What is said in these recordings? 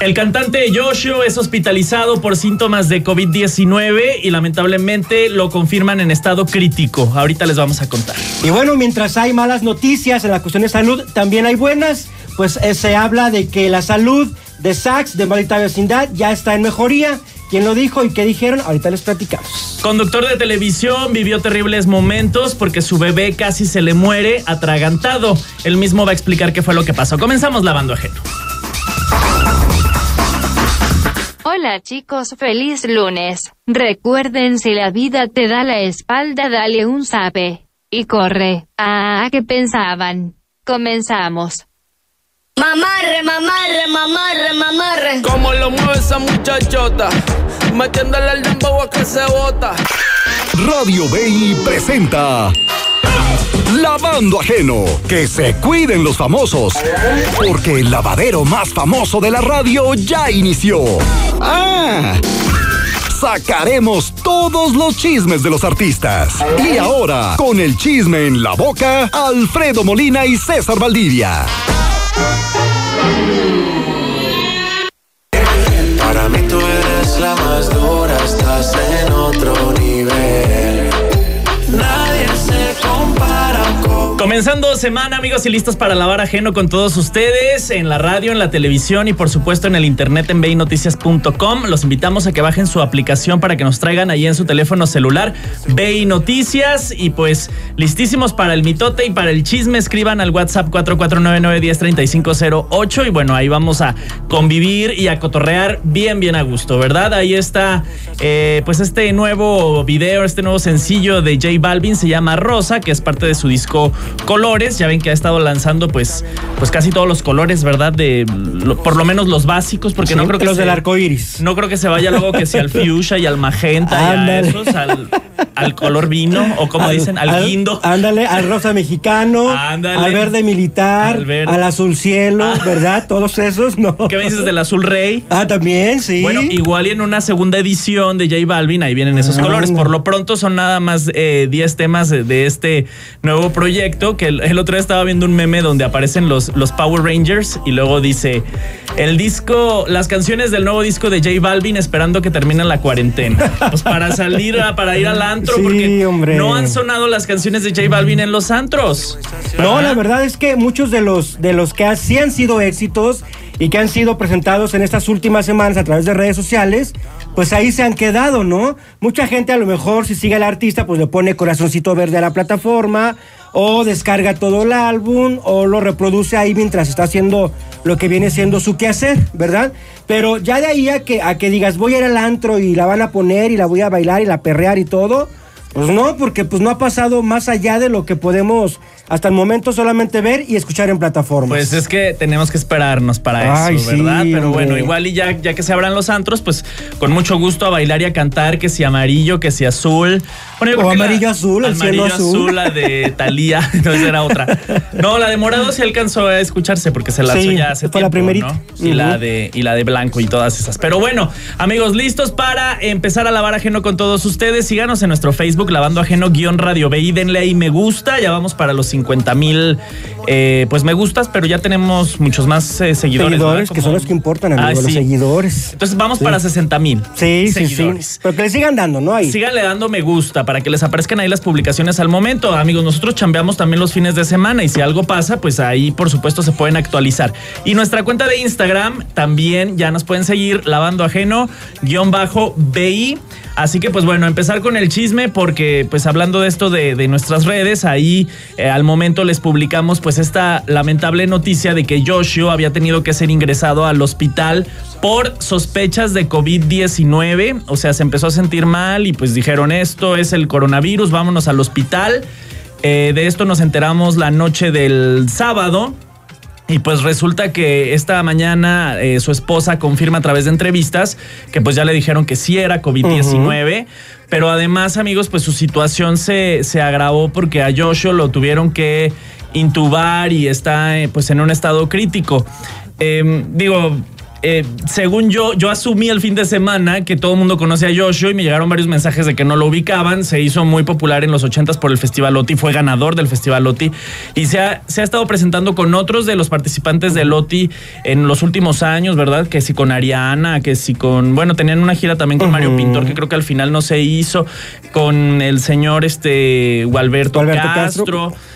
El cantante Yoshio es hospitalizado por síntomas de COVID-19 y lamentablemente lo confirman en estado crítico. Ahorita les vamos a contar. Y bueno, mientras hay malas noticias en la cuestión de salud, también hay buenas. Pues eh, se habla de que la salud de Sachs, de Maldita Vecindad, ya está en mejoría. ¿Quién lo dijo y qué dijeron? Ahorita les platicamos. Conductor de televisión vivió terribles momentos porque su bebé casi se le muere atragantado. Él mismo va a explicar qué fue lo que pasó. Comenzamos lavando ajeno. Hola chicos, feliz lunes. Recuerden si la vida te da la espalda, dale un sape. Y corre. Ah, ¿qué pensaban? Comenzamos. Mamarre, mamarre, mamarre, mamarre. Como lo mueve esa muchachota, metiéndole el dembow a que se bota. Radio BI presenta Lavando Ajeno. Que se cuiden los famosos. Porque el lavadero más famoso de la radio ya inició. ¡Ah! Sacaremos todos los chismes de los artistas. Y ahora, con el chisme en la boca, Alfredo Molina y César Valdivia. Comenzando semana, amigos, y listos para lavar ajeno con todos ustedes en la radio, en la televisión y por supuesto en el internet en beinoticias.com. Los invitamos a que bajen su aplicación para que nos traigan ahí en su teléfono celular BI Noticias y pues listísimos para el mitote y para el chisme. Escriban al WhatsApp 4499103508 y bueno, ahí vamos a convivir y a cotorrear bien, bien a gusto, ¿verdad? Ahí está eh, pues este nuevo video, este nuevo sencillo de J Balvin se llama Rosa, que es parte de su disco Colores. Ya ven que ha estado lanzando pues, pues casi todos los colores, ¿verdad? De lo- por lo menos los básicos, porque Sí, no creo que los se- del arco iris. no creo que se vaya luego que sea al fuchsia y al magenta y a esos, al, al color vino, o como dicen, al, guindo. Ándale, al rosa mexicano, Ándale. al verde militar, Al verde. al azul cielo, Ah. ¿verdad? Todos esos, no. ¿Qué me dices del azul rey? Ah, también, sí. Bueno, igual y en una segunda edición de J Balvin, ahí vienen esos Ah, colores. no. Por lo pronto son nada más eh, 10 temas de, de este nuevo proyecto. Que el, el otro día estaba viendo un meme donde aparecen los, los Power Rangers y luego dice: el disco, las canciones del nuevo disco de J Balvin esperando que termine la cuarentena. Pues para salir, a- para ir al antro, Sí, porque hombre. no han sonado las canciones de J Balvin en los antros. No, Ajá. la verdad es que muchos de los, de los que sí han sido éxitos y que han sido presentados en estas últimas semanas a través de redes sociales, pues ahí se han quedado, ¿no? Mucha gente a lo mejor si sigue al artista, pues le pone corazoncito verde a la plataforma o descarga todo el álbum o lo reproduce ahí mientras está haciendo lo que viene siendo su quehacer, ¿verdad? Pero ya de ahí a que, a que digas voy a ir al antro y la van a poner y la voy a bailar y la perrear y todo, pues no, porque pues no ha pasado más allá de lo que podemos hasta el momento solamente ver y escuchar en plataformas. Pues es que tenemos que esperarnos para Ay, eso, sí, ¿verdad? Pero hombre. bueno, igual y ya, ya que se abran los antros, pues con mucho gusto a bailar y a cantar, que si amarillo, que si azul. Bueno, O amarillo azul, el cielo azul. la de Talía, no esa era otra. No, la de morado sí alcanzó a escucharse porque se lanzó Sí, ya hace fue la tiempo, primerita. ¿no? Y la de y la de blanco y todas esas. Pero bueno, amigos, listos para empezar a lavar ajeno con todos ustedes. Síganos en nuestro Facebook lavando ajeno guion radio BI, denle ahí me gusta, ya vamos para los 50 mil eh, pues me gustas, pero ya tenemos muchos más eh, seguidores. seguidores, que son los que importan, amigos, Ah, los sí. seguidores. Entonces vamos Sí. para 60 mil. Sí, sí, sí. seguidores. Pero que le sigan dando, ¿no? Ahí. Síganle dando me gusta para que les aparezcan ahí las publicaciones al momento. Amigos, nosotros chambeamos también los fines de semana y si algo pasa, pues ahí por supuesto se pueden actualizar. Y nuestra cuenta de Instagram también ya nos pueden seguir lavando ajeno guion bajo BI. Así que pues bueno, empezar con el chisme porque pues hablando de esto de, de nuestras redes, ahí eh, al momento les publicamos pues esta lamentable noticia de que Yoshio había tenido que ser ingresado al hospital por sospechas de COVID-19, o sea, se empezó a sentir mal y pues dijeron esto es el coronavirus, vámonos al hospital. Eh, de esto nos enteramos la noche del sábado. Y pues resulta que esta mañana eh, su esposa confirma a través de entrevistas que pues ya le dijeron que sí era COVID-19, pero además amigos pues su situación se, se agravó porque a Joshua lo tuvieron que intubar y está eh, pues en un estado crítico. Eh, digo, eh, según yo, yo asumí el fin de semana que todo el mundo conocía a Joshua y me llegaron varios mensajes de que no lo ubicaban. Se hizo muy popular en los 80s por el Festival Loti, fue ganador del Festival Loti y se ha, se ha estado presentando con otros de los participantes de Loti en los últimos años, ¿verdad? Que si con Ariana, que si con. Bueno, tenían una gira también con Mario Pintor, que creo que al final no se hizo, con el señor este Gualberto, Gualberto Castro. Castro.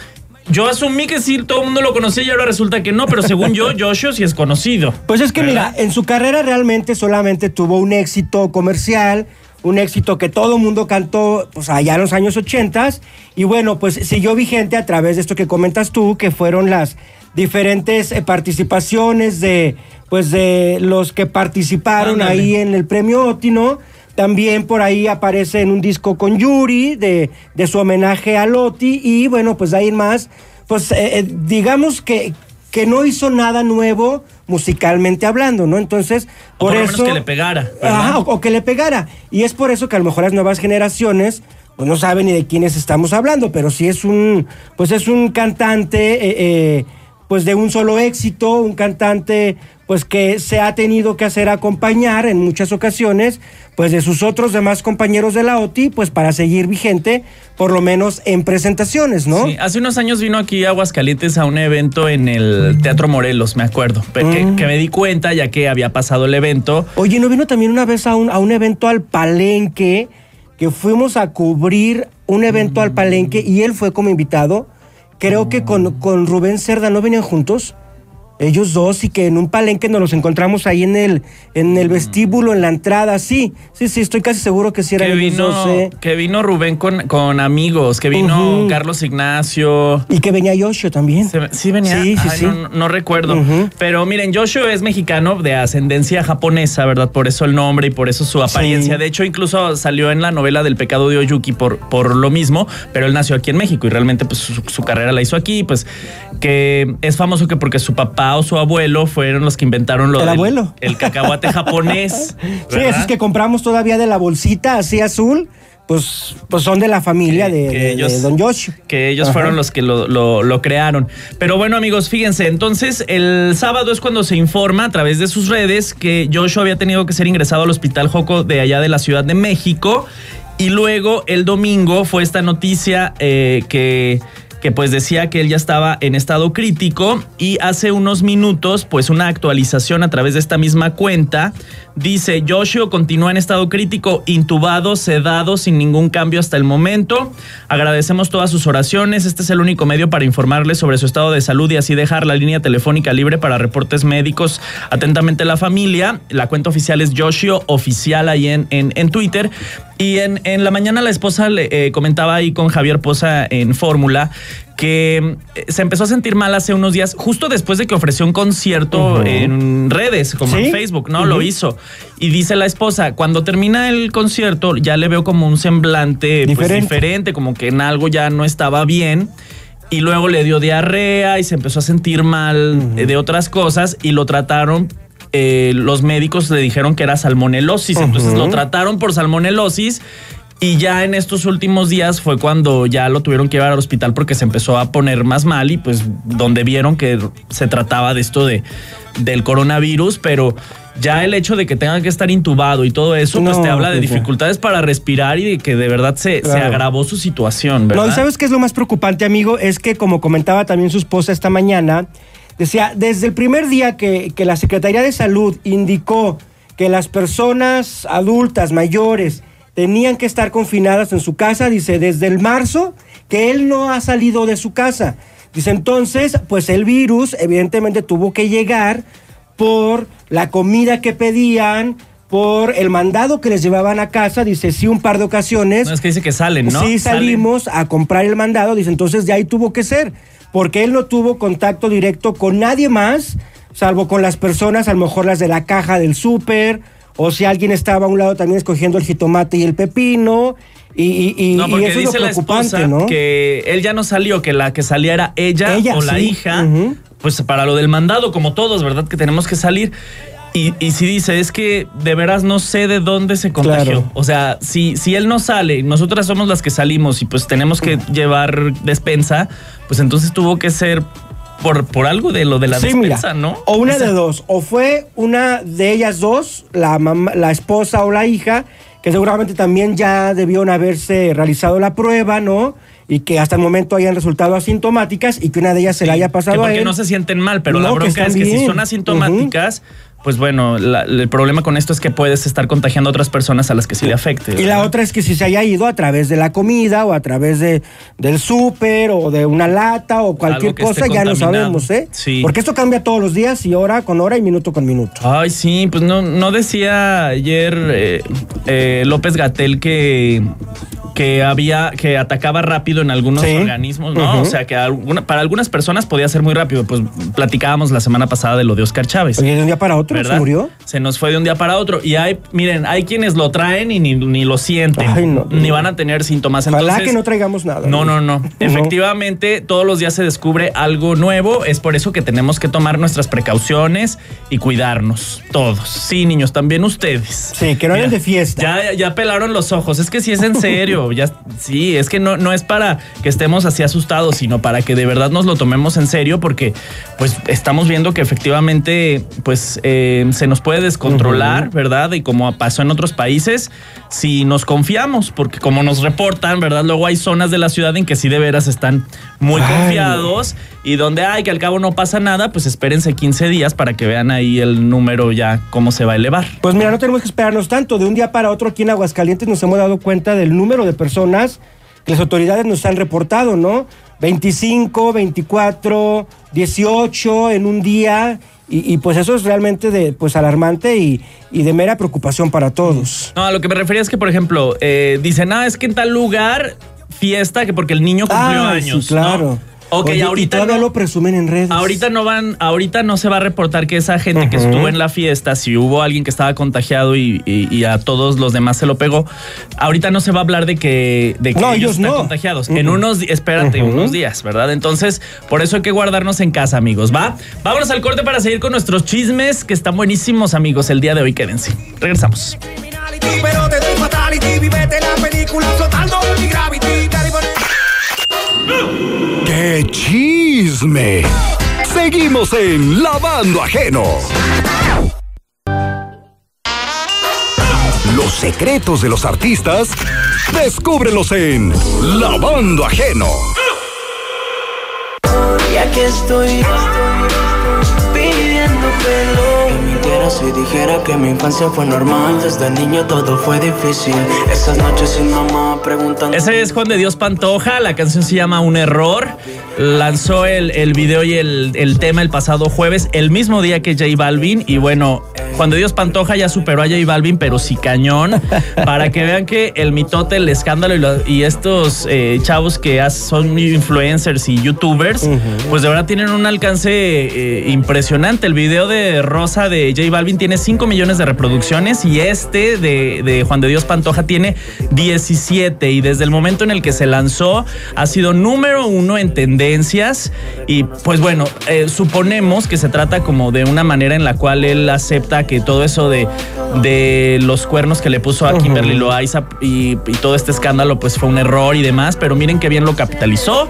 Yo asumí que sí, todo el mundo lo conocía y ahora resulta que no, pero según yo, Joshua sí es conocido. Pues es que ¿Verdad? mira, en su carrera realmente solamente tuvo un éxito comercial, un éxito que todo el mundo cantó pues allá en los años 80 y bueno, pues siguió vigente a través de esto que comentas tú, que fueron las diferentes eh, participaciones de pues de los que participaron Ándale. ahí en el premio Otino. También por ahí aparece en un disco con Yuri de, de su homenaje a Loti y bueno, pues de ahí en más, pues eh, eh, digamos que, que no hizo nada nuevo musicalmente hablando, ¿no? Entonces, O por, por lo menos eso... que le pegara. Ajá, o, o que le pegara. Y es por eso que a lo mejor las nuevas generaciones pues no saben ni de quiénes estamos hablando, pero sí es un, pues es un cantante, eh, eh, pues de un solo éxito, un cantante pues que se ha tenido que hacer acompañar en muchas ocasiones, pues de sus otros demás compañeros de la OTI, pues para seguir vigente, por lo menos en presentaciones, ¿no? Sí, hace unos años vino aquí a Aguascalientes a un evento en el Teatro Morelos, me acuerdo. Pero que, Mm. que me di cuenta ya que había pasado el evento. Oye, ¿no vino también una vez a un, a un evento al Palenque? Que fuimos a cubrir un evento al Palenque y él fue como invitado. Creo que con, con Rubén Cerda no venían juntos. Ellos dos y que en un palenque nos los encontramos ahí en el, en el vestíbulo, en la entrada. Sí, sí, sí, estoy casi seguro que sí eran Que ellos vino, dos. ¿eh? que vino Rubén con, con amigos, que vino. Carlos Ignacio. Y que venía Yoshio también. Se- Sí venía. Sí, sí, Ay, sí. No, recuerdo. Pero miren, Joshua es mexicano de ascendencia japonesa, ¿verdad? Por eso el nombre y por eso su apariencia. Sí. De hecho, incluso salió en la novela del pecado de Oyuki por, por lo mismo, pero él nació aquí en México y realmente pues su, su carrera la hizo aquí, pues que es famoso que porque su papá o su abuelo fueron los que inventaron lo El del- abuelo. el cacahuate japonés. Sí, ¿verdad? esos que compramos todavía de la bolsita así azul, pues, pues son de la familia Que- de, que de- Don Joshua. que ellos Ajá. fueron los que lo, lo- lo crearon. Pero bueno, amigos, fíjense, entonces el sábado es cuando se informa a través de sus redes que Joshua había tenido que ser ingresado al hospital Joco de allá de la Ciudad de México. Y luego el domingo fue esta noticia eh, que que pues decía que él ya estaba en estado crítico y hace unos minutos pues una actualización a través de esta misma cuenta dice Joshua continúa en estado crítico intubado sedado sin ningún cambio hasta el momento. Agradecemos todas sus oraciones. Este es el único medio para informarles sobre su estado de salud y así dejar la línea telefónica libre para reportes médicos atentamente la familia. La cuenta oficial es Joshua oficial ahí en, en, en Twitter. Y en, en la mañana la esposa le eh, comentaba ahí con Javier Poza en Fórmula que eh, se empezó a sentir mal hace unos días, justo después de que ofreció un concierto en redes, como ¿Sí? en Facebook, ¿no? Lo hizo. Y dice la esposa, cuando termina el concierto, ya le veo como un semblante pues, Diferente. diferente, como que en algo ya no estaba bien. Y luego le dio diarrea y se empezó a sentir mal de otras cosas y lo trataron. eh, los médicos le dijeron que era salmonelosis, entonces lo trataron por salmonelosis y ya en estos últimos días fue cuando ya lo tuvieron que llevar al hospital porque se empezó a poner más mal y pues donde vieron que se trataba de esto de del coronavirus, pero ya el hecho de que tenga que estar intubado y todo eso, pues te habla de dificultades para respirar y de que de verdad se, se agravó su situación, ¿verdad? No, ¿y ¿sabes qué es lo más preocupante, amigo? Es que, como comentaba también su esposa esta mañana, decía, desde el primer día que, que la Secretaría de Salud indicó que las personas adultas, mayores, tenían que estar confinadas en su casa, dice, desde el marzo, que él no ha salido de su casa. Dice, entonces, pues el virus evidentemente tuvo que llegar por la comida que pedían, por el mandado que les llevaban a casa, dice, sí, un par de ocasiones. No, es que dice que salen, ¿no? Sí, Salen. salimos a comprar el mandado, dice, entonces de ahí tuvo que ser, porque él no tuvo contacto directo con nadie más, salvo con las personas, a lo mejor las de la caja del súper, o si alguien estaba a un lado también escogiendo el jitomate y el pepino, y, No, y porque eso es lo dice la preocupante, esposa ¿no? que él ya no salió, que la que salía era ella, Ella, o la hija, pues para lo del mandado, como todos, ¿verdad? Que tenemos que salir. Y, y si dice, es que de veras no sé de dónde se contagió. Claro. O sea, si, si él no sale, nosotras somos las que salimos y pues tenemos que llevar despensa, pues entonces tuvo que ser por, por algo de lo de la Sí, mira, despensa, ¿no? O una sea, de dos. O fue una de ellas dos, la, mamá- la esposa o la hija, que seguramente también ya debieron haberse realizado la prueba, ¿no? Y que hasta el momento hayan resultado asintomáticas y que una de ellas se la haya que pasado a porque él. no se sienten mal, pero la No, que bronca es que si son asintomáticas, pues bueno, la- el problema con esto es que puedes estar contagiando a otras personas a las que sí le afecte. Y la otra es que si se haya ido a través de la comida o a través de, del súper o de una lata o cualquier cosa, ya lo contaminado. sabemos, ¿eh? Sí. Porque esto cambia todos los días y hora con hora y minuto con minuto. Ay, sí, pues no, no decía ayer eh, eh, López Gatel que, que había, que atacaba rápido en algunos Sí. organismos, ¿no? O sea, que alguna- para algunas personas podía ser muy rápido. Pues platicábamos la semana pasada de lo de Oscar Chávez. Oye, de un día para otro ¿verdad? se murió. Se nos fue de un día para otro. Y hay, miren, hay quienes lo traen y ni, ni lo sienten. Ay, no. Ni van a tener síntomas. Ojalá Entonces, que no traigamos nada. no, no, no. Efectivamente, todos los días se descubre algo nuevo. Es por eso que tenemos que tomar nuestras precauciones y cuidarnos. Todos. Sí, niños, también ustedes. Sí, que no anden de fiesta. Ya, ya pelaron los ojos. Es que sí es en serio. ya, sí, es que no, no es para que estemos así asustados, sino para que de verdad nos lo tomemos en serio, porque pues estamos viendo que efectivamente pues eh, se nos puede descontrolar, ¿verdad? Y como pasó en otros países, si nos confiamos, porque como nos reportan, ¿verdad? Luego hay zonas de la ciudad en que sí de veras están muy Ay. confiados y donde hay que al cabo no pasa nada, pues espérense 15 días para que vean ahí el número ya cómo se va a elevar. Pues mira, no tenemos que esperarnos tanto. De un día para otro aquí en Aguascalientes nos hemos dado cuenta del número de personas que las autoridades nos han reportado, ¿no? 25, 24, 18 en un día. Y, y, pues eso es realmente de, pues alarmante y, y de mera preocupación para todos. No, a lo que me refería es que, por ejemplo, eh, dicen, ah, es que en tal lugar fiesta, que porque el niño cumplió Ay, años. sí, claro. ¿no? Ok, Oye, y ahorita todavía no, lo presumen en redes. ahorita no van, ahorita no se va a reportar que esa gente que estuvo en la fiesta, si hubo alguien que estaba contagiado y, y- y a todos los demás se lo pegó, ahorita no se va a hablar de que, de que No, ellos ellos están no. contagiados. En unos, espérate, unos días, ¿verdad? Entonces, por eso hay que guardarnos en casa, amigos, ¿va? Vámonos al corte para seguir con nuestros chismes, que están buenísimos, amigos, el día de hoy, quédense. Regresamos. Pero te doy fatality, vivete la película flotando en gravity. ¡Qué chisme! Seguimos en Lavando Ajeno. Los secretos de los artistas, descúbrelos en Lavando Ajeno. Y aquí estoy pidiendo pelo. Si dijera que mi infancia fue normal. Desde niño todo fue difícil. Esas noches sin mamá preguntando. Ese es Juan de Dios Pantoja, la canción se llama Un Error. Lanzó el, el video y el, el tema el pasado jueves, el mismo día que J Balvin. Y bueno, Juan de Dios Pantoja ya superó a J Balvin, pero sí cañón. Para que vean que el mitote, el escándalo y, lo- y estos eh, chavos que son influencers y youtubers, pues de verdad tienen un alcance eh, impresionante. El video de Rosa de J Balvin tiene 5 millones de reproducciones y este de, de Juan de Dios Pantoja tiene 17 y desde el momento en el que se lanzó ha sido número uno en y pues bueno, eh, suponemos que se trata como de una manera en la cual él acepta que todo eso de, de los cuernos que le puso a Kimberly Loaiza y, y todo este escándalo pues fue un error y demás, pero miren qué bien lo capitalizó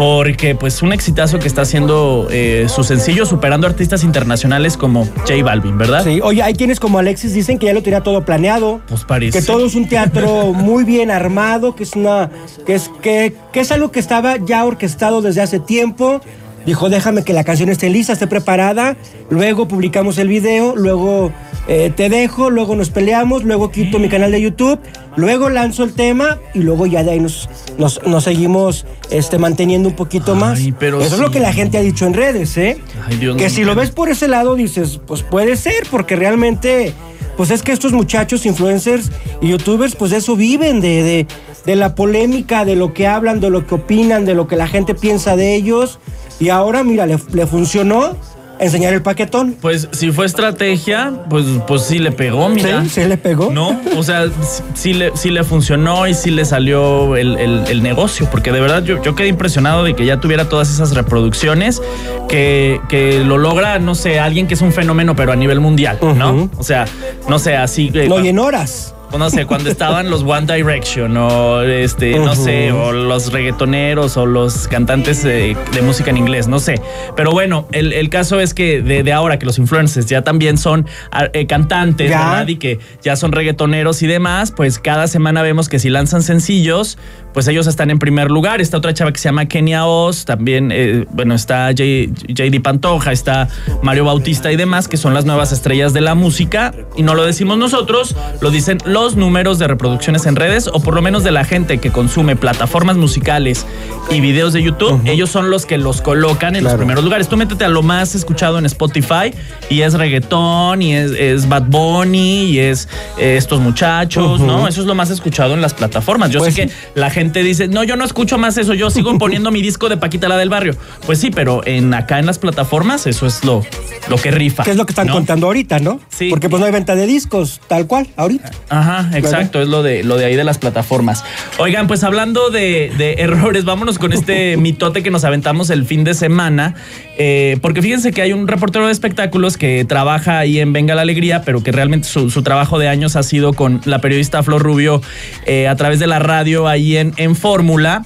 porque pues un exitazo que está haciendo eh, su sencillo superando artistas internacionales como J Balvin, ¿verdad? Sí, oye, hay quienes como Alexis dicen que ya lo tenía todo planeado. Pues parece. Que todo es un teatro muy bien armado, que es una. que es, que, que es algo que estaba ya orquestado desde hace tiempo. Dijo, déjame que la canción esté lista, esté preparada. Luego publicamos el video, luego eh, te dejo, luego nos peleamos, luego quito mi canal de YouTube, luego lanzo el tema y luego ya de ahí nos, nos, nos seguimos este, manteniendo un poquito más. Pero Eso es lo que la gente ha dicho en redes, ¿eh? Ay, Dios que si lo ves por ese lado dices, pues puede ser, porque realmente, pues es que estos muchachos, influencers y youtubers, pues de eso viven, de, de, de la polémica, de lo que hablan, de lo que opinan, de lo que la gente piensa de ellos. Y ahora, mira, le, le funcionó enseñar el paquetón. Pues si fue estrategia, pues, pues sí le pegó, mira. Sí, sí le pegó. No, o sea, sí, le, sí le funcionó y sí le salió el, el- el negocio, porque de verdad yo, yo quedé impresionado de que ya tuviera todas esas reproducciones, que, que lo logra, no sé, alguien que es un fenómeno, pero a nivel mundial, ¿no? O sea, no sé, así... eh, No, y en horas. No sé, cuando estaban los One Direction o este, no sé, o los reggaetoneros o los cantantes eh, de música en inglés, no sé. Pero bueno, el, el caso es que de, de ahora que los influencers ya también son ah, eh, cantantes. ¿verdad? Y que ya son reggaetoneros y demás, pues cada semana vemos que si lanzan sencillos, pues ellos están en primer lugar. Está otra chava que se llama Kenia Oz, también, eh, bueno, está J- JD Pantoja, está Mario Bautista y demás, que son las nuevas estrellas de la música. Y no lo decimos nosotros, lo dicen los números de reproducciones en redes, o por lo menos de la gente que consume plataformas musicales y videos de YouTube. Ellos son los que los colocan en los primeros lugares. Tú métete a lo más escuchado en Spotify y es reggaetón, y es, es Bad Bunny, y es eh, estos muchachos, ¿no? Eso es lo más escuchado en las plataformas. Yo Pues sé sí. que la gente dice, no, yo no escucho más eso, yo sigo poniendo mi disco de Paquita la del barrio. Pues sí, pero en acá en las plataformas eso es lo, lo que rifa. Que es lo que están ¿no? contando ahorita, ¿no? Sí. Porque pues no hay venta de discos, tal cual, ahorita. Ajá, exacto, es lo de, lo de ahí de las plataformas. Oigan, pues hablando de, de errores, vámonos con este mitote que nos aventamos el fin de semana, eh, porque fíjense que hay un reportero de espectáculos que trabaja ahí en Venga la Alegría, pero que realmente su, su trabajo de años ha sido con la periodista Flor Rubio eh, a través de la radio ahí en, en Fórmula.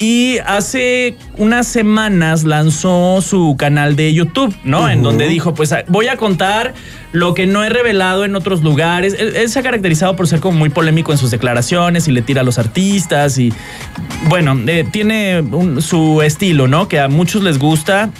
Y hace unas semanas lanzó su canal de YouTube, ¿no? En donde dijo, pues voy a contar lo que no he revelado en otros lugares. Él, él se ha caracterizado por ser como muy polémico en sus declaraciones y le tira a los artistas y, bueno, eh, tiene un- su estilo, ¿no? Que a muchos les gusta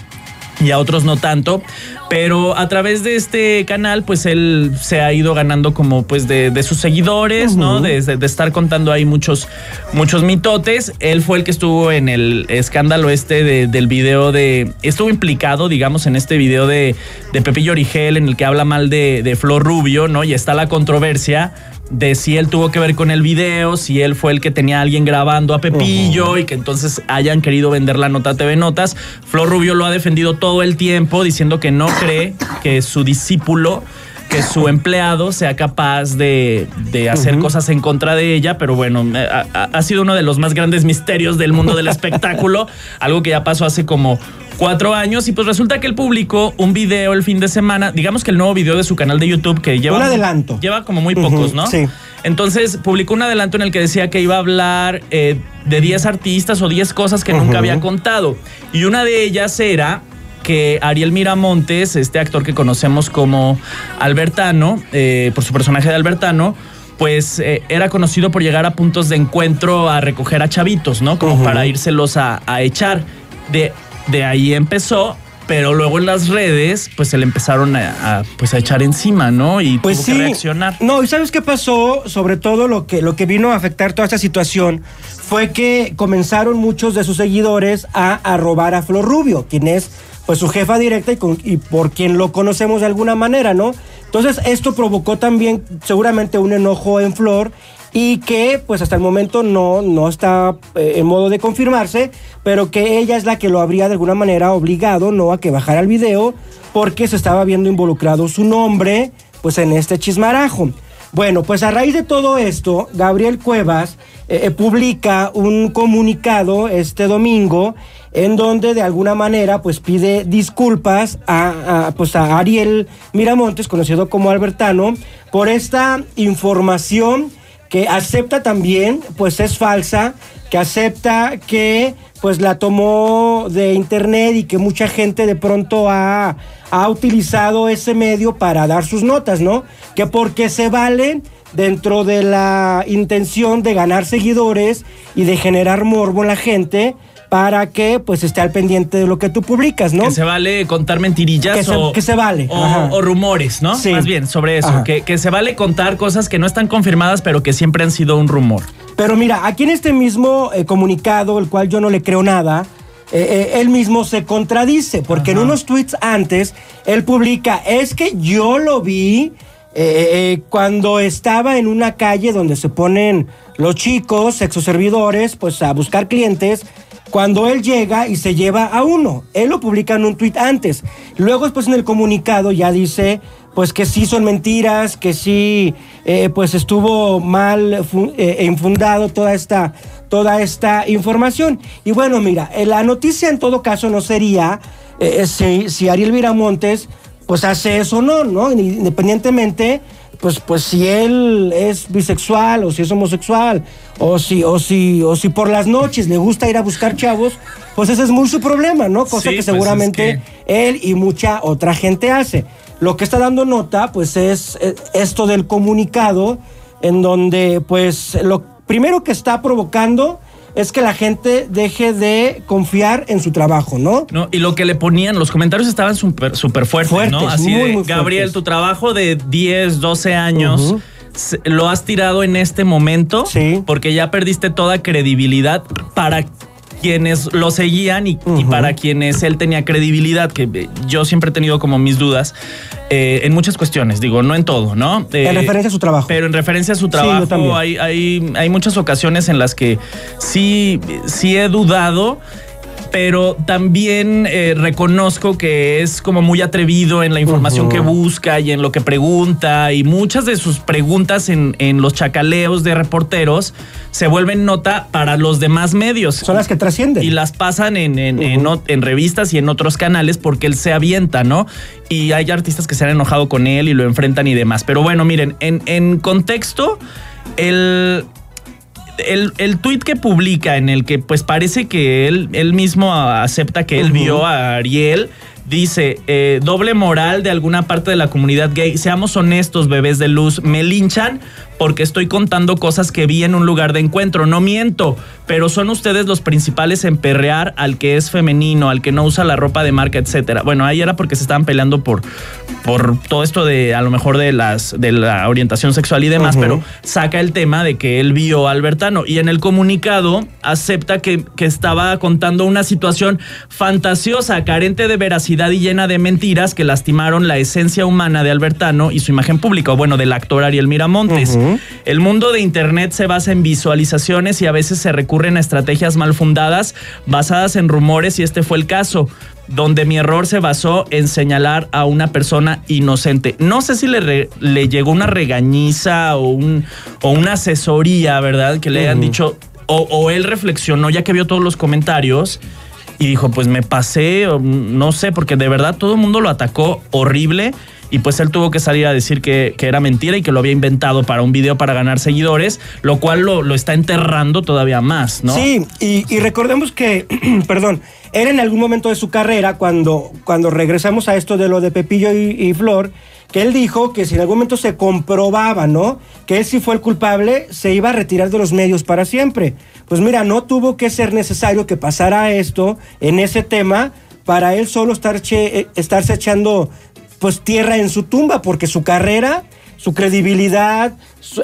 y a otros no tanto. Pero a través de este canal, pues él se ha ido ganando como pues de, de sus seguidores, ¿no? De, de- de estar contando ahí muchos, muchos mitotes. Él fue el que estuvo en el escándalo este de- del video de. Estuvo implicado, digamos, en este video de, de Pepillo Origel, en el que habla mal de, de Flor Rubio, ¿no? Y está la controversia de si él tuvo que ver con el video, si él fue el que tenía a alguien grabando a Pepillo y que entonces hayan querido vender la nota a TV Notas. Flor Rubio lo ha defendido todo el tiempo diciendo que no cree que su discípulo que su empleado sea capaz de, de hacer cosas en contra de ella, pero bueno, eh, ha, sido uno de los más grandes misterios del mundo del espectáculo, algo que ya pasó hace como cuatro años y pues resulta que él publicó un video el fin de semana, digamos que el nuevo video de su canal de YouTube que lleva... Un adelanto. Lleva como muy pocos, ¿no? sí. Entonces publicó un adelanto en el que decía que iba a hablar eh, de 10 artistas o 10 cosas que nunca había contado. Y una de ellas era que Ariel Miramontes, este actor que conocemos como Albertano, eh, por su personaje de Albertano, pues eh, era conocido por llegar a puntos de encuentro a recoger a chavitos, ¿no? Como para írselos a, a echar. De, de ahí empezó, pero luego en las redes, pues se le empezaron a, a, pues, a echar encima, ¿no? Y Pues tuvo sí. que reaccionar. No, ¿y sabes qué pasó? Sobre todo lo que, lo que vino a afectar toda esta situación fue que comenzaron muchos de sus seguidores a, a robar a Flor Rubio, quien es pues su jefa directa y, con- y por quien lo conocemos de alguna manera, ¿no? Entonces esto provocó también seguramente un enojo en Flor y que pues hasta el momento no, no está eh, en modo de confirmarse, pero que ella es la que lo habría de alguna manera obligado, ¿no? A que bajara el video porque se estaba viendo involucrado su nombre pues en este chismarajo. Bueno, pues a raíz de todo esto, Gabriel Cuevas eh, eh, publica un comunicado este domingo en donde de alguna manera pues pide disculpas a, pues a Ariel Miramontes, conocido como Albertano, por esta información que acepta también pues es falsa, que acepta que pues la tomó de internet y que mucha gente de pronto ha, ha utilizado ese medio para dar sus notas, ¿no? Que porque se vale dentro de la intención de ganar seguidores y de generar morbo en la gente para que pues esté al pendiente de lo que tú publicas, ¿no? Que se vale contar mentirillas Que se- o, que se vale, O, rumores, ¿no? Sí. Más bien, sobre eso. Que, que se vale contar cosas que no están confirmadas, pero que siempre han sido un rumor. Pero mira, aquí en este mismo eh, comunicado, el cual yo no le creo nada, eh, eh, él mismo se contradice, porque en unos tweets antes, él publica, es que yo lo vi eh, cuando estaba en una calle donde se ponen los chicos, sexoservidores, pues a buscar clientes, cuando él llega y se lleva a uno. Él lo publica en un tweet antes. Luego después en el comunicado ya dice pues que sí son mentiras, que sí eh, pues estuvo mal eh, infundado toda esta, toda esta información. Y bueno, mira, eh, la noticia en todo caso no sería eh, si, si Ariel Viramontes pues hace eso o no, ¿no? Independientemente pues, pues si él es bisexual o si es homosexual o si, o si, o si por las noches le gusta ir a buscar chavos, pues ese es muy su problema, ¿no? Cosa Sí, que pues, seguramente él y mucha otra gente hace. Lo que está dando nota, pues es eh, esto del comunicado, en donde, pues, lo primero que está provocando es que la gente deje de confiar en su trabajo, ¿no? No, y lo que le ponían, los comentarios estaban súper súper fuertes, ¿no? Así muy, de, muy Gabriel, tu trabajo de 10, 12 años, lo has tirado en este momento Sí. porque ya perdiste toda credibilidad para quienes lo seguían y, para quienes él tenía credibilidad, que eh, yo siempre he tenido como mis dudas eh, en muchas cuestiones, digo, no en todo, ¿no? En Eh, referencia a su trabajo. Pero en referencia a su trabajo, también. hay, hay, hay muchas ocasiones en las que sí, sí he dudado, pero también eh, reconozco que es como muy atrevido en la información que busca y en lo que pregunta y muchas de sus preguntas en, en los chacaleos de reporteros se vuelven nota para los demás medios. Son las que trascienden. Y las pasan en, en, en revistas y en otros canales porque él se avienta, ¿no? Y hay artistas que se han enojado con él y lo enfrentan y demás. Pero bueno, miren, en, en contexto, el, el, el tuit que publica en el que pues parece que él, él mismo acepta que él vio a Ariel. Dice, eh, doble moral de alguna parte de la comunidad gay. Seamos honestos, bebés de luz. Me linchan porque estoy contando cosas que vi en un lugar de encuentro. No miento, pero son ustedes los principales en perrear al que es femenino, al que no usa la ropa de marca, etcétera. Bueno, ahí era porque se estaban peleando por, por todo esto de a lo mejor de las de la orientación sexual y demás, pero saca el tema de que él vio a Albertano y en el comunicado acepta que, que estaba contando una situación fantasiosa, carente de veracidad y llena de mentiras que lastimaron la esencia humana de Albertano y su imagen pública, o bueno, del actor Ariel Miramontes. El mundo de Internet se basa en visualizaciones y a veces se recurren a estrategias mal fundadas basadas en rumores y este fue el caso donde mi error se basó en señalar a una persona inocente. No sé si le, re- le llegó una regañiza o, un, o una asesoría, ¿verdad? Que le hayan Ujú. dicho, o, o él reflexionó ya que vio todos los comentarios y dijo, pues me pasé, no sé, porque de verdad todo el mundo lo atacó horrible y pues él tuvo que salir a decir que, que era mentira y que lo había inventado para un video para ganar seguidores, lo cual lo, lo está enterrando todavía más, ¿no? Sí, y, recordemos que, perdón, era en algún momento de su carrera, cuando, cuando regresamos a esto de lo de Pepillo y Flor, que él dijo que si en algún momento se comprobaba, ¿no? Que él sí fue el culpable, se iba a retirar de los medios para siempre. Pues mira, no tuvo que ser necesario que pasara esto en ese tema para él solo eh, estarse echando pues tierra en su tumba, porque su carrera, su credibilidad,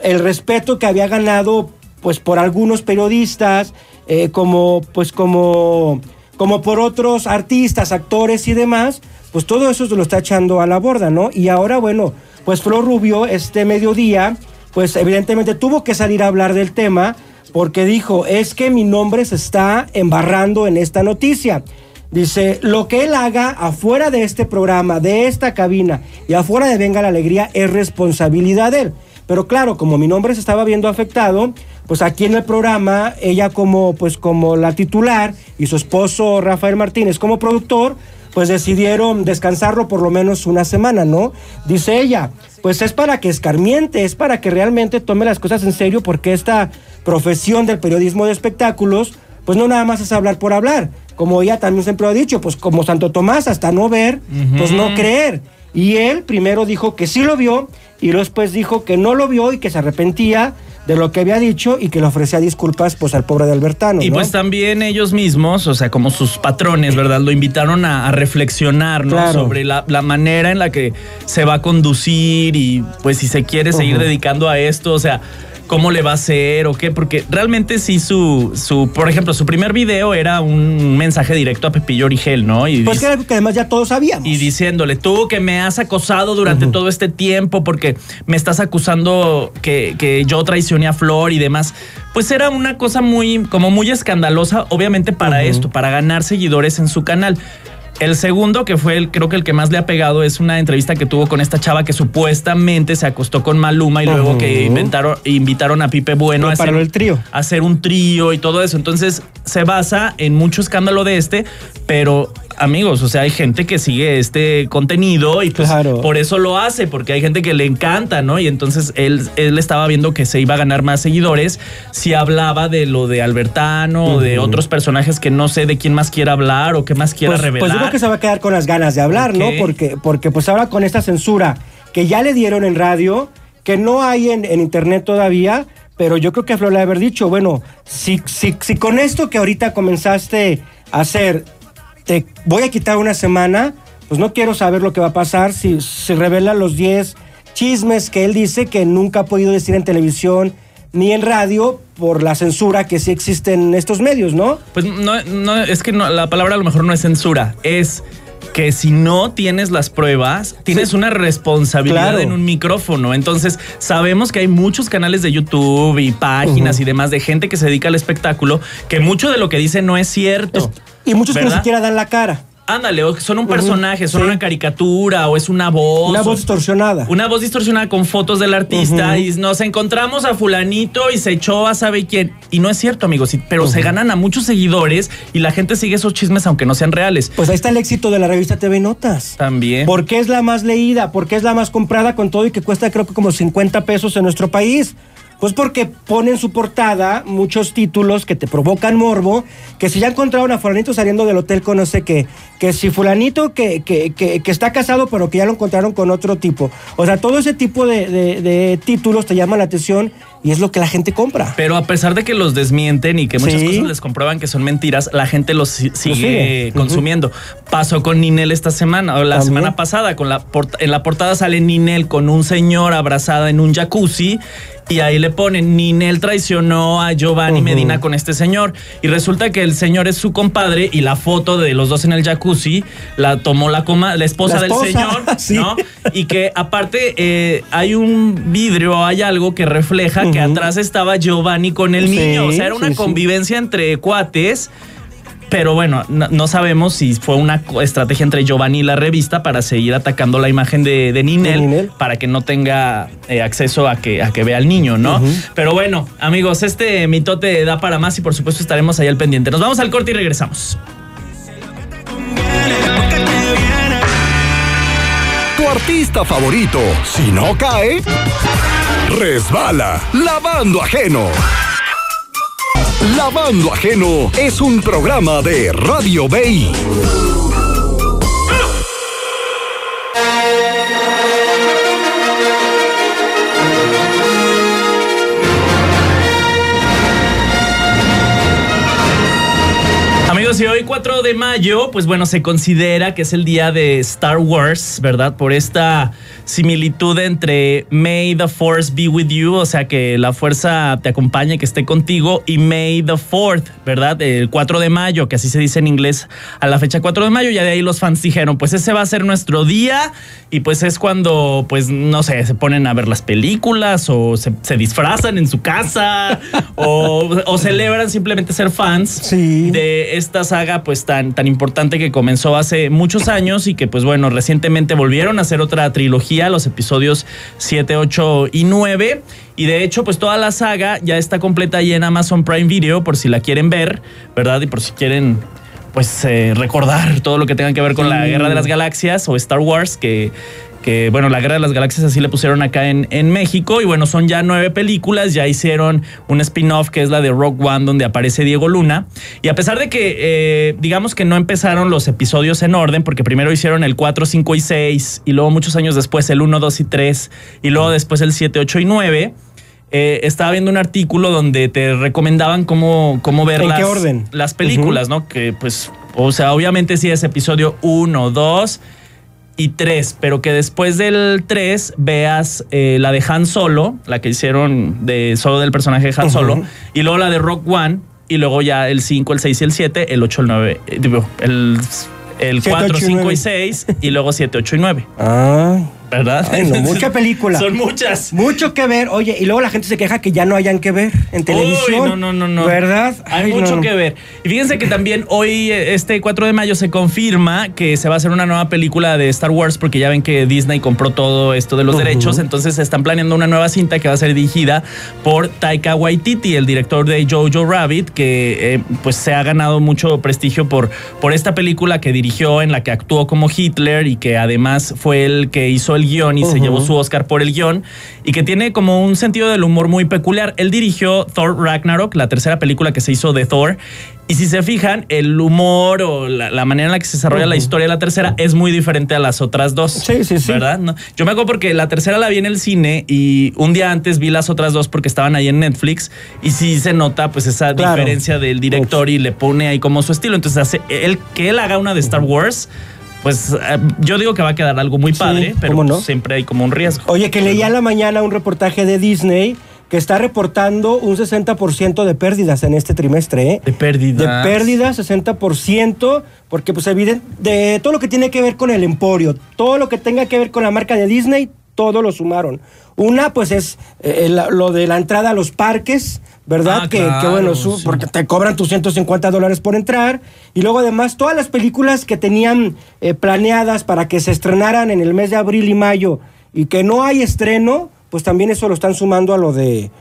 el respeto que había ganado pues por algunos periodistas, eh, como pues como como por otros artistas, actores y demás, pues todo eso se lo está echando a la borda, ¿no? Y ahora, bueno, pues Flor Rubio este mediodía, pues evidentemente tuvo que salir a hablar del tema porque dijo, es que mi nombre se está embarrando en esta noticia. Dice, lo que él haga afuera de este programa, de esta cabina y afuera de Venga la Alegría es responsabilidad de él. Pero claro, como mi nombre se estaba viendo afectado, pues aquí en el programa, ella como, pues como la titular y su esposo Rafael Martínez como productor, pues decidieron descansarlo por lo menos una semana, ¿no? Dice ella, pues es para que escarmiente, es para que realmente tome las cosas en serio porque esta profesión del periodismo de espectáculos, pues no nada más es hablar por hablar, como ella también siempre ha dicho, pues como Santo Tomás, hasta no ver, pues no creer. Y él primero dijo que sí lo vio y luego después dijo que no lo vio y que se arrepentía de lo que había dicho y que le ofrecía disculpas pues al pobre de Albertano. Y ¿no? pues también ellos mismos, o sea, como sus patrones, ¿verdad? Lo invitaron a, a reflexionar, ¿no? Claro. Sobre la, la manera en la que se va a conducir y pues si se quiere seguir dedicando a esto, o sea, cómo le va a hacer o qué, porque realmente sí su, su, por ejemplo, su primer video era un mensaje directo a Pepillo Origel, ¿no? Y Pues dice- que era algo que además ya todos sabíamos. y diciéndole, tú que me has acosado durante todo este tiempo porque me estás acusando que, que yo traicioné a Flor y demás. Pues era una cosa muy, como muy escandalosa, obviamente para esto, para ganar seguidores en su canal. El segundo, que fue el, creo que el que más le ha pegado, es una entrevista que tuvo con esta chava que supuestamente se acostó con Maluma y luego que inventaron, invitaron a Pipe Bueno a hacer, el trío. hacer un trío y todo eso. Entonces se basa en mucho escándalo de este, pero amigos, o sea, hay gente que sigue este contenido y pues Claro. por eso lo hace, porque hay gente que le encanta, ¿no? Y entonces él, él estaba viendo que se iba a ganar más seguidores si hablaba de lo de Albertano o de otros personajes que no sé de quién más quiera hablar o qué más quiera pues, revelar. pues yo creo que se va a quedar con las ganas de hablar, ¿no? Porque, porque pues ahora con esta censura que ya le dieron en radio, que no hay en, en internet todavía, pero yo creo que Flor le haber dicho, bueno, si, si, si con esto que ahorita comenzaste a hacer, te voy a quitar una semana, pues no quiero saber lo que va a pasar si se revelan los 10 chismes que él dice que nunca ha podido decir en televisión ni en radio por la censura que sí existe en estos medios, ¿no? Pues no, no, es que la palabra a lo mejor no es censura, es que si no tienes las pruebas, tienes una responsabilidad Claro. en un micrófono. Entonces, sabemos que hay muchos canales de YouTube y páginas y demás de gente que se dedica al espectáculo, que mucho de lo que dice no es cierto. Y muchos que ni ¿verdad? siquiera dan la cara. Ándale, o son un personaje, son sí. una caricatura o es una voz. Una voz distorsionada. Una voz distorsionada con fotos del artista y nos encontramos a fulanito y se echó a sabe quién. Y no es cierto, amigos, pero se ganan a muchos seguidores y la gente sigue esos chismes aunque no sean reales. Pues ahí está el éxito de la revista TV Notas. También. Porque es la más leída, porque es la más comprada con todo y que cuesta creo que como 50 pesos en nuestro país. Pues porque pone en su portada muchos títulos que te provocan morbo, que si ya encontraron a fulanito saliendo del hotel con no sé qué, que si fulanito que, que, que, que está casado pero que ya lo encontraron con otro tipo. O sea, todo ese tipo de, de- de títulos te llaman la atención y es lo que la gente compra. Pero a pesar de que los desmienten y que muchas Sí. cosas les comprueban que son mentiras, la gente los si- sigue, sigue. Ujú. consumiendo. Pasó con Ninel esta semana, o la También. semana pasada, con la en la portada sale Ninel con un señor abrazada en un jacuzzi. Y ahí le ponen, Ninel traicionó a Giovanni Ujú. Medina con este señor. Y resulta que el señor es su compadre y la foto de los dos en el jacuzzi la tomó la, coma, la esposa La del señor, sí. ¿no? Y que aparte eh, hay un vidrio, hay algo que refleja que atrás estaba Giovanni con el Sí, niño. O sea, era una sí, convivencia entre cuates. Pero bueno, no, no sabemos si fue una estrategia entre Giovanni y la revista para seguir atacando la imagen de, de Ninel, para que no tenga eh, acceso a que, a que vea al niño, ¿no? Pero bueno, amigos, este mitote da para más y por supuesto estaremos ahí al pendiente. Nos vamos al corte y regresamos. Tu artista favorito, si no cae, resbala, lavando ajeno. Lavando ajeno es un programa de Radio Bay. Amigos, y hoy 4 de mayo, pues bueno, se considera que es el día de Star Wars, ¿verdad? Por esta similitud entre May the Force be with you, o sea, que la fuerza te acompañe, que esté contigo, y May the 4th, ¿verdad? El 4 de mayo, que así se dice en inglés a la fecha 4 de mayo, ya de ahí los fans dijeron, pues ese va a ser nuestro día, y pues es cuando, pues no sé, se ponen a ver las películas, o se, se disfrazan en su casa, o, o celebran simplemente ser fans Sí. de esta saga pues tan, tan importante que comenzó hace muchos años y que pues bueno, recientemente volvieron a hacer otra trilogía, los episodios 7, 8 y 9. Y de hecho pues toda la saga ya está completa ahí en Amazon Prime Video por si la quieren ver, ¿verdad? Y por si quieren pues eh, recordar todo lo que tenga que ver con la. Guerra de las Galaxias o Star Wars que... Que bueno, la Guerra de las Galaxias así le pusieron acá en, en México. Y bueno, son ya nueve películas. Ya hicieron un spin-off que es la de Rock One, donde aparece Diego Luna. Y a pesar de que, eh, digamos que no empezaron los episodios en orden, porque primero hicieron el 4, 5 y 6, y luego muchos años después el 1, 2 y 3, y luego después el 7, 8 y 9. Eh, estaba viendo un artículo donde te recomendaban cómo, cómo ver ¿En las, qué orden? las películas, ¿no? Que pues, o sea, obviamente sí es episodio 1, 2 y 3, pero que después del 3 veas eh, la de Han Solo, la que hicieron de solo del personaje de Han Solo, Ujú. y luego la de Rock One, y luego ya el 5, el 6 y el 7, el 8, el 9, eh, digo, el, el Siete, 4, ocho y 5 nueve. y 6, y luego 7, 8 y 9. Ah, ¿verdad? Ay, no, mucha película. Son muchas. Mucho que ver. Oye, y luego la gente se queja que ya no hayan que ver en televisión. Uy, no, no, no, no. ¿Verdad? Hay Ay, mucho no, que ver. Y fíjense que también hoy, este 4 de mayo, se confirma que se va a hacer una nueva película de Star Wars, porque ya ven que Disney compró todo esto de los derechos, entonces están planeando una nueva cinta que va a ser dirigida por Taika Waititi, el director de Jojo Rabbit, que eh, pues se ha ganado mucho prestigio por, por esta película que dirigió, en la que actuó como Hitler y que además fue el que hizo el guion y se llevó su Oscar por el guion, y que tiene como un sentido del humor muy peculiar. Él dirigió Thor Ragnarok, la tercera película que se hizo de Thor, y si se fijan, el humor o la, la manera en la que se desarrolla la historia de la tercera es muy diferente a las otras dos. Sí, sí, sí. ¿Verdad? No, Yo me acuerdo porque la tercera la vi en el cine y un día antes vi las otras dos porque estaban ahí en Netflix y sí se nota pues esa Claro. diferencia del director y le pone ahí como su estilo. Entonces hace él, que él haga una de Star Wars, pues eh, yo digo que va a quedar algo muy padre, pero ¿cómo no? siempre hay como un riesgo. Oye, que leía en la mañana un reportaje de Disney que está reportando un 60% de pérdidas en este trimestre, ¿eh? De pérdidas. De pérdidas, 60%, porque pues evidente, de todo lo que tiene que ver con el emporio, todo lo que tenga que ver con la marca de Disney, todo lo sumaron. Una, pues es eh, la- lo de la entrada a los parques, ¿verdad? Ah, que, claro, que, bueno, su- sí. porque te cobran tus 150 dólares por entrar. Y luego además todas las películas que tenían eh, planeadas para que se estrenaran en el mes de abril y mayo y que no hay estreno, pues también eso lo están sumando a lo de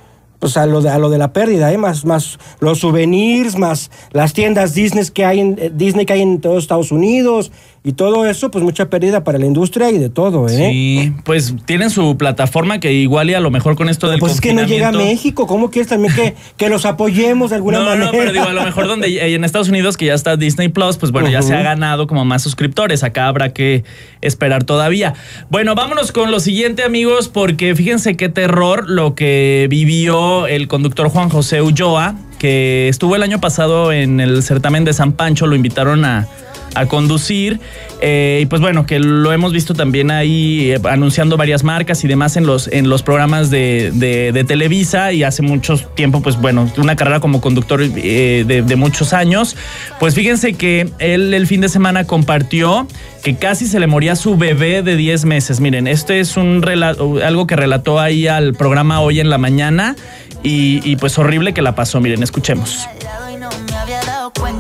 pues a lo de, a lo de la pérdida, ¿eh? más, más los souvenirs, más las tiendas Disney que hay en eh, Disney que hay en todos Estados Unidos y todo eso, pues mucha pérdida para la industria y de todo, ¿eh? Sí, pues tienen su plataforma que igual y a lo mejor con esto del Pues es que no llega a México, ¿cómo quieres también que, que los apoyemos de alguna no, manera? No, pero digo, a lo mejor donde eh, en Estados Unidos que ya está Disney Plus, pues bueno, ya se ha ganado como más suscriptores. Acá habrá que esperar todavía. Bueno, vámonos con lo siguiente, amigos, porque fíjense qué terror lo que vivió el conductor Juan José Ulloa, que estuvo el año pasado en el certamen de San Pancho, lo invitaron a a conducir. eh, y pues bueno, que lo hemos visto también ahí eh, anunciando varias marcas y demás en los, en los programas de, de- de Televisa y hace mucho tiempo, pues bueno, una carrera como conductor eh, de, de muchos años. Pues fíjense que él el fin de semana compartió que casi se le moría su bebé de 10 meses. Miren, este es un relato, algo que relató ahí al programa hoy en la mañana y, y pues horrible que la pasó. Miren, escuchemos.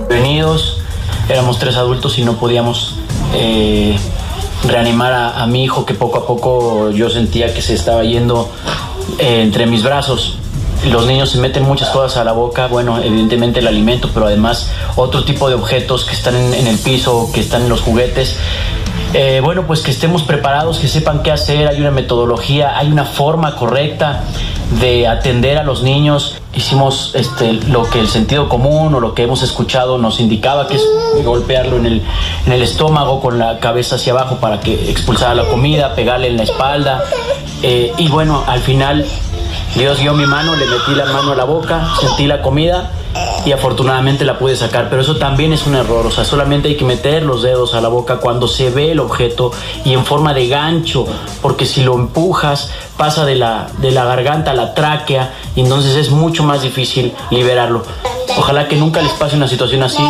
Venidos, éramos tres adultos y no podíamos eh, reanimar a, mi hijo que poco a poco yo sentía que se estaba yendo eh, entre mis brazos. Los niños se meten muchas cosas a la boca, bueno, evidentemente el alimento, pero además otro tipo de objetos que están en, en el piso, que están en los juguetes. Eh, bueno, pues que estemos preparados, que sepan qué hacer, hay una metodología, hay una forma correcta de atender a los niños. Hicimos este, lo que el sentido común o lo que hemos escuchado nos indicaba, que es golpearlo en el, en el estómago con la cabeza hacia abajo para que expulsara la comida, pegarle en la espalda. Eh, y bueno, al final Dios guió mi mano, le metí la mano a la boca, sentí la comida y afortunadamente la pude sacar. Pero eso también es un error, o sea, solamente hay que meter los dedos a la boca cuando se ve el objeto y en forma de gancho, porque si lo empujas pasa de la, de la garganta a la tráquea y entonces es mucho más difícil liberarlo. Ojalá que nunca les pase una situación así.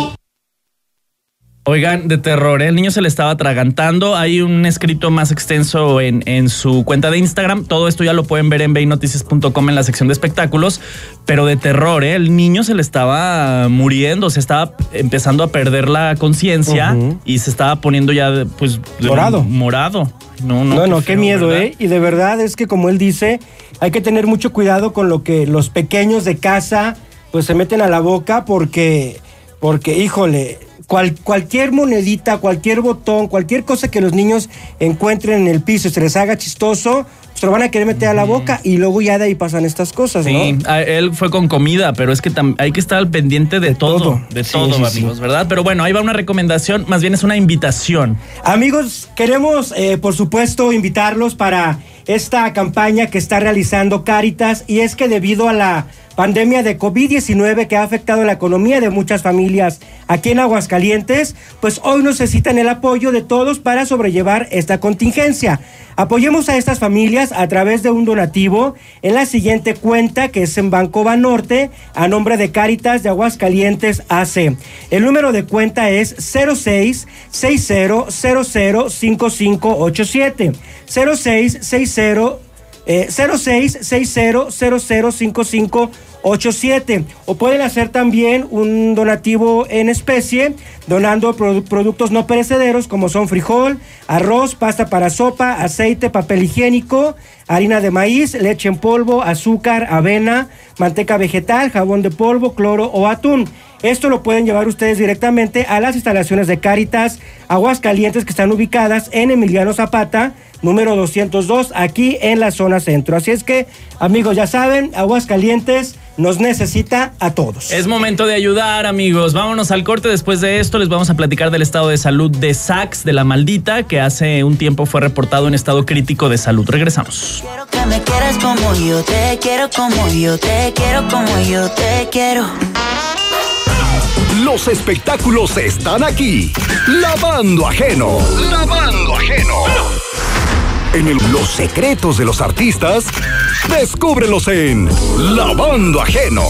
Oigan, de terror, ¿eh? el niño se le estaba atragantando. Hay un escrito más extenso en, en su cuenta de Instagram. Todo esto ya lo pueden ver en baynoticias.com en la sección de espectáculos. Pero de terror, ¿eh? el niño se le estaba muriendo, se estaba empezando a perder la conciencia y se estaba poniendo ya, pues, Morado. Morado. No, no, No, no, qué feo, miedo, ¿verdad? ¿eh? Y de verdad es que como él dice, hay que tener mucho cuidado con lo que los pequeños de casa pues se meten a la boca porque, porque híjole, cual- cualquier monedita, cualquier botón, cualquier cosa que los niños encuentren en el piso y se les haga chistoso, se lo van a querer meter a la boca y luego ya de ahí pasan estas cosas, Sí, ¿no? él fue con comida, pero es que hay que estar al pendiente de, todo, todo. de Sí, todo, sí. amigos, ¿verdad? Pero bueno, ahí va una recomendación, más bien es una invitación. Amigos, queremos eh, por supuesto invitarlos para esta campaña que está realizando Caritas y es que debido a la pandemia de COVID-19 que ha afectado la economía de muchas familias aquí en Aguascalientes, pues hoy necesitan el apoyo de todos para sobrellevar esta contingencia. Apoyemos a estas familias a través de un donativo en la siguiente cuenta que es en Banco Banorte a nombre de Cáritas de Aguascalientes AC. El número de cuenta es 06 60 00 5587 06 60 eh, 0660005587 o pueden hacer también un donativo en especie donando produ- productos no perecederos como son frijol, arroz, pasta para sopa, aceite, papel higiénico, harina de maíz, leche en polvo, azúcar, avena, manteca vegetal, jabón de polvo, cloro o atún. Esto lo pueden llevar ustedes directamente a las instalaciones de Cáritas Aguascalientes que están ubicadas en Emiliano Zapata, número 202, aquí en la zona centro. Así es que, amigos, ya saben, Aguascalientes nos necesita a todos. Es momento de ayudar, amigos. Vámonos al corte. Después de esto, les vamos a platicar del estado de salud de Sax, de la maldita, que hace un tiempo fue reportado en estado crítico de salud. Regresamos. Quiero que me quieras como yo te quiero, como yo te quiero, como yo te quiero. Los espectáculos están aquí. Lavando ajeno. Lavando ajeno. En el- los secretos de los artistas, descúbrelos en Lavando ajeno.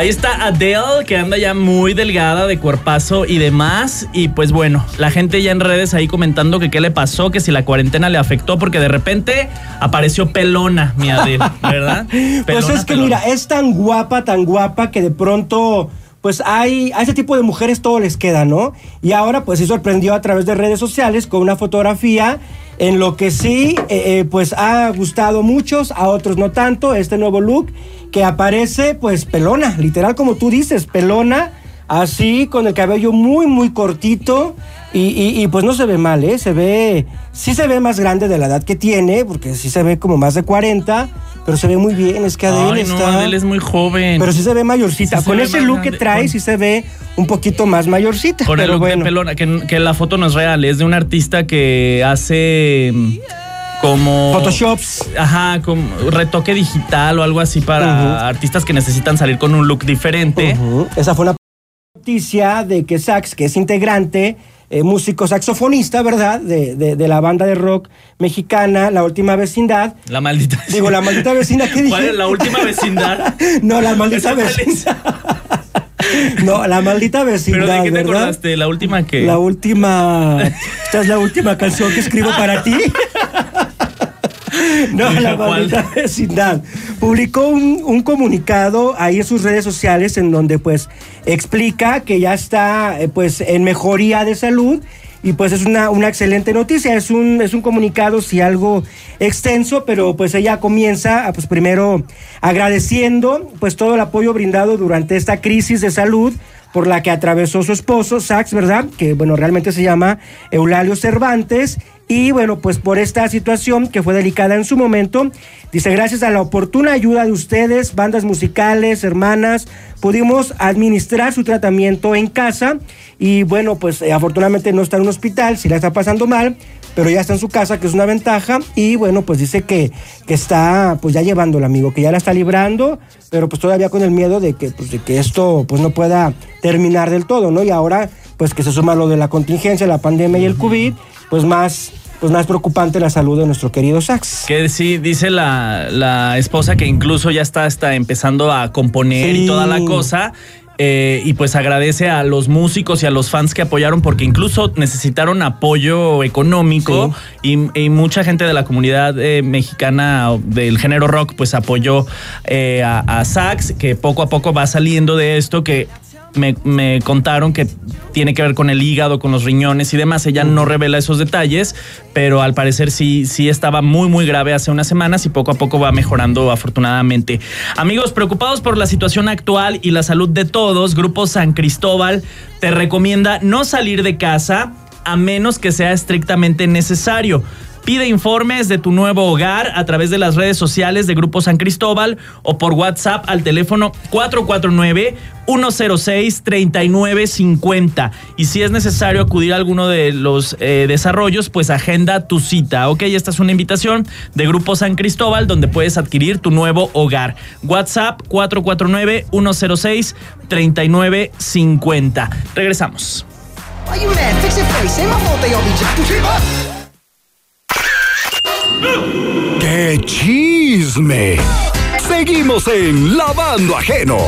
Ahí está Adele, que anda ya muy delgada de cuerpazo y demás. Y pues bueno, la gente ya en redes ahí comentando que qué le pasó, que si la cuarentena le afectó, porque de repente apareció pelona, mi Adele, ¿verdad? Pues es que pelona. mira, es tan guapa, tan guapa que de pronto, pues hay, a ese tipo de mujeres todo les queda, ¿no? Y ahora pues se sorprendió a través de redes sociales con una fotografía en lo que sí, eh, eh, pues ha gustado muchos, a otros no tanto, este nuevo look que aparece pues pelona, literal como tú dices, pelona. Así, con el cabello muy, muy cortito. Y, y- y, pues no se ve mal, ¿eh? Se ve. Sí se ve más grande de la edad que tiene, porque sí se ve como más de 40. Pero se ve muy bien, es que Adele Ay, no, está. Adele es muy joven. Pero sí se ve mayorcita. Sí se con ve ese look que trae, sí se ve un poquito más mayorcita. Con el look bueno. de pelona, que, que la foto no es real, es de un artista que hace mm, como... Photoshops. Ajá, como retoque digital o algo así para artistas que necesitan salir con un look diferente. Esa fue una noticia de que Sax, que es integrante, eh, músico saxofonista, ¿verdad? De, de- de la banda de rock mexicana, La Última Vecindad. La maldita. Digo, la maldita vecindad que dije. ¿Cuál es la última vecindad? No, la maldita vecindad. No, la maldita vecindad, ¿Pero de qué te ¿verdad? acordaste? La última que... La última. Esta es la última canción que escribo para ti. No, la maldita vecindad. Publicó un, un comunicado ahí en sus redes sociales en donde pues explica que ya está eh, pues en mejoría de salud y pues es una, una excelente noticia. Es un, es un comunicado, sí, algo extenso, pero pues ella comienza, ah, pues primero agradeciendo pues todo el apoyo brindado durante esta crisis de salud por la que atravesó su esposo, Sax, ¿verdad? Que bueno, realmente se llama Eulalio Cervantes. Y bueno, pues por esta situación que fue delicada en su momento, dice, gracias a la oportuna ayuda de ustedes, bandas musicales, hermanas, pudimos administrar su tratamiento en casa y bueno, pues eh, afortunadamente no está en un hospital, si la está pasando mal, pero ya está en su casa, que es una ventaja, y bueno, pues dice que, que está pues ya llevándola, amigo, que ya la está librando, pero pues todavía con el miedo de que, pues, de que esto pues no pueda terminar del todo, ¿no? Y ahora, pues que se suma lo de la contingencia, la pandemia y el COVID, pues más, pues más preocupante la salud de nuestro querido Sax. Que sí, dice la, la esposa que incluso ya está, está empezando a componer Sí. y toda la cosa. Eh, y pues agradece a los músicos y a los fans que apoyaron porque incluso necesitaron apoyo económico y, y mucha gente de la comunidad eh, mexicana del género rock pues apoyó eh, a, a Sax que poco a poco va saliendo de esto que me, me contaron que tiene que ver con el hígado, con los riñones y demás. Ella no revela esos detalles, pero al parecer sí, sí estaba muy, muy grave hace unas semanas y poco a poco va mejorando afortunadamente. Amigos, preocupados por la situación actual y la salud de todos, Grupo San Cristóbal te recomienda no salir de casa a menos que sea estrictamente necesario. Pide informes de tu nuevo hogar a través de las redes sociales de Grupo San Cristóbal o por WhatsApp al teléfono 449 106-3950. Y si es necesario acudir a alguno de los eh, desarrollos, pues agenda tu cita. Ok, esta es una invitación de Grupo San Cristóbal donde puedes adquirir tu nuevo hogar. WhatsApp 449-106-3950. Regresamos. ¡Qué chisme! Seguimos en Lavando Ajeno.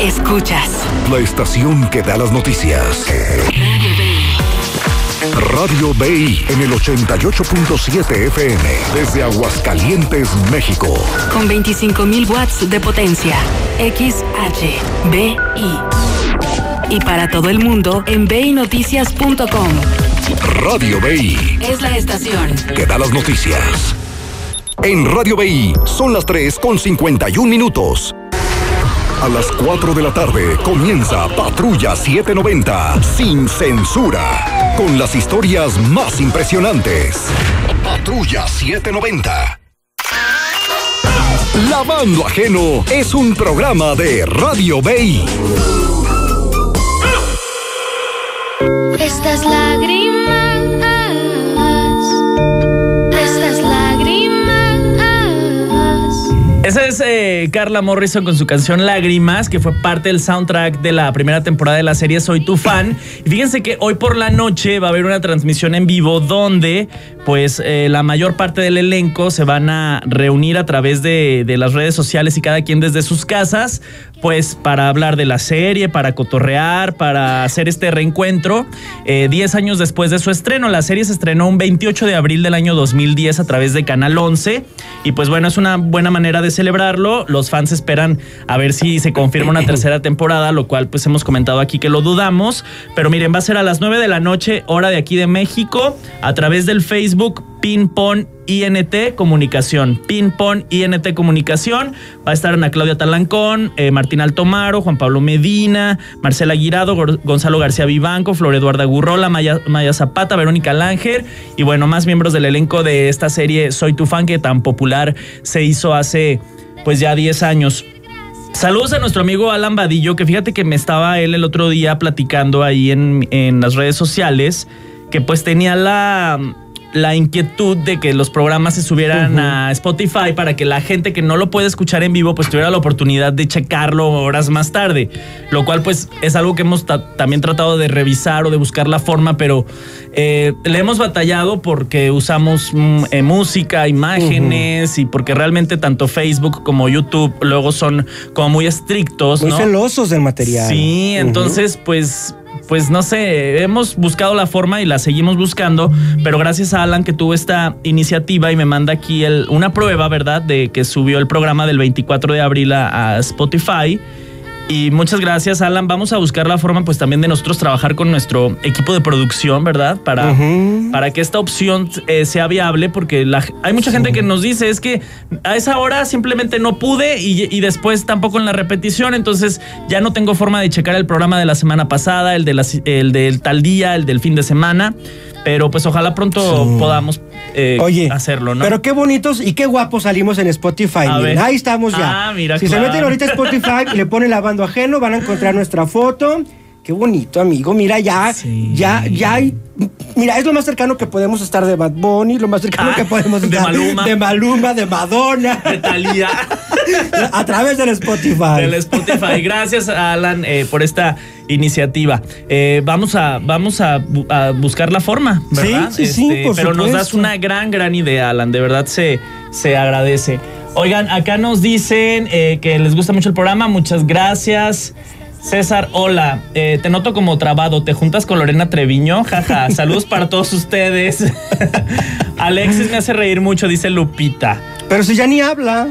Escuchas. La estación que da las noticias. Radio BI en el 88.7 FM desde Aguascalientes, México. Con 25.000 watts de potencia. XHBI. Y para todo el mundo en BINoticias.com. Radio BI Es la estación. que da las noticias. En Radio BI son las 3 con 51 minutos. A las 4 de la tarde comienza Patrulla 790 sin censura con las historias más impresionantes. Patrulla 790. Lavando Ajeno es un programa de Radio BI. Estas lágrimas, estas lágrimas. Esa es eh, Carla Morrison con su canción Lágrimas, que fue parte del soundtrack de la primera temporada de la serie Soy tu fan. Y fíjense que hoy por la noche va a haber una transmisión en vivo donde pues eh, la mayor parte del elenco se van a reunir a través de, de las redes sociales y cada quien desde sus casas, pues para hablar de la serie, para cotorrear, para hacer este reencuentro. Eh, Diez años después de su estreno, la serie se estrenó un 28 de abril del año 2010 a través de Canal 11 y pues bueno, es una buena manera de celebrarlo. Los fans esperan a ver si se confirma una tercera temporada, lo cual pues hemos comentado aquí que lo dudamos. Pero miren, va a ser a las 9 de la noche, hora de aquí de México, a través del Facebook Ping Pong INT Comunicación. Ping Pong INT Comunicación. Va a estar Ana Claudia Talancón, eh, Martín Altomaro, Juan Pablo Medina, Marcela Guirado, Gonzalo García Vivanco, Flor Eduarda Gurrola, Maya, Maya Zapata, Verónica Langer y bueno, más miembros del elenco de esta serie Soy tu fan que tan popular se hizo hace pues ya 10 años. Saludos a nuestro amigo Alan Vadillo, que fíjate que me estaba él el otro día platicando ahí en, en las redes sociales, que pues tenía la, la inquietud de que los programas se subieran a Spotify para que la gente que no lo puede escuchar en vivo pues tuviera la oportunidad de checarlo horas más tarde, lo cual pues es algo que hemos ta- también tratado de revisar o de buscar la forma, pero eh, le hemos batallado porque usamos mm, eh, música, imágenes y porque realmente tanto Facebook como YouTube luego son como muy estrictos, Muy ¿no? celosos del material. Sí, entonces, pues, pues no sé, hemos buscado la forma y la seguimos buscando, pero gracias a Alan que tuvo esta iniciativa y me manda aquí el- una prueba, ¿verdad? De que subió el programa del 24 de abril a, a Spotify. Y muchas gracias, Alan. Vamos a buscar la forma, pues también de nosotros trabajar con nuestro equipo de producción, ¿verdad? Para, para que esta opción eh, sea viable, porque la- hay mucha gente que nos dice es que a esa hora simplemente no pude y, y después tampoco en la repetición, entonces ya no tengo forma de checar el programa de la semana pasada, el, de la- el del tal día, el del fin de semana, pero pues ojalá pronto podamos eh, Oye, hacerlo, ¿no? Pero qué bonitos y qué guapos salimos en Spotify. Miren. Ahí estamos ya. Ah, mira, si se meten ahorita a Spotify y le ponen lavando ajeno, van a encontrar nuestra foto. Qué bonito, amigo. Mira, ya, ya, ya hay. Mira, es lo más cercano que podemos estar de Bad Bunny, lo más cercano Ah, que podemos de estar Maluma. de Maluma, de Madonna. De Thalía. a través del Spotify. Del Spotify. Gracias, Alan, eh, por esta iniciativa. Eh, vamos a, vamos a, bu- a buscar la forma, ¿verdad? Este, Sí, sí, sí, por Pero nos das una gran, gran idea, Alan. De verdad se, se agradece. Oigan, acá nos dicen eh, que les gusta mucho el programa. Muchas gracias. César, hola. Eh, te noto como trabado. ¿Te juntas con Lorena Treviño? Jaja. Saludos para todos ustedes. Alexis me hace reír mucho, dice Lupita. Pero si ya ni habla,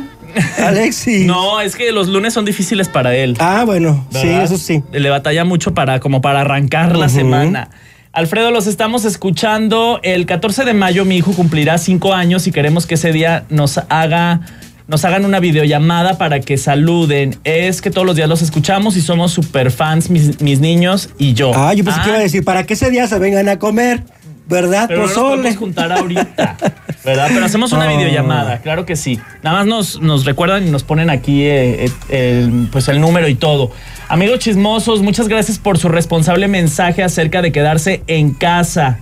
Alexis. No, es que los lunes son difíciles para él. Ah, bueno, sí, eso sí. Le batalla mucho para como para arrancar la semana. Alfredo, los estamos escuchando. El 14 de mayo mi hijo cumplirá cinco años y queremos que ese día nos haga nos hagan una videollamada para que saluden. Es que todos los días los escuchamos y somos super fans, mis, mis niños y yo. Ah, yo pensé que iba a decir, para que ese día se vengan a comer, ¿verdad? Pero no nos Pozole. podemos juntar ahorita, ¿verdad? Pero hacemos una Oh. videollamada, claro que sí. Nada más nos, nos recuerdan y nos ponen aquí eh, eh, el, pues el número y todo. Amigos chismosos, muchas gracias por su responsable mensaje acerca de quedarse en casa.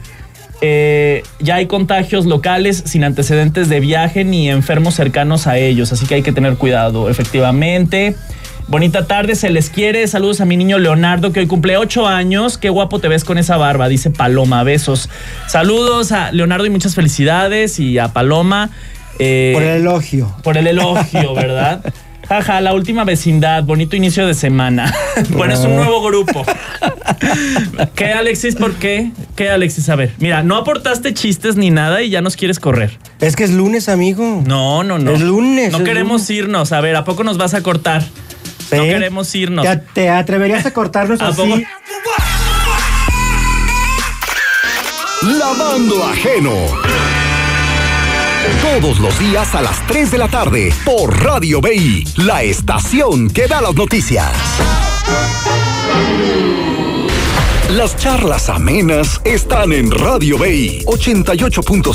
Eh, ya hay contagios locales sin antecedentes de viaje ni enfermos cercanos a ellos, así que hay que tener cuidado, efectivamente. Bonita tarde, se les quiere. Saludos a mi niño Leonardo, que hoy cumple ocho años. Qué guapo te ves con esa barba, dice Paloma. Besos. Saludos a Leonardo y muchas felicidades. Y a Paloma. eh, Por el elogio. por el elogio, ¿verdad? Jaja, la última vecindad, bonito inicio de semana. bueno, es un nuevo grupo. ¿Qué, Alexis? ¿Por qué? ¿Qué, Alexis? A ver, mira, no aportaste chistes ni nada y ya nos quieres correr. Es que es lunes, amigo. No, no, no. Es lunes. No es queremos lunes. irnos. A ver, ¿a poco nos vas a cortar? ¿Sí? No queremos irnos. ¿Te, te atreverías a cortarnos ¿A así? poco? Lavando ajeno. Todos los días a las 3 de la tarde por Radio BI, la estación que da las noticias. Las charlas amenas están en Radio BI 88.7.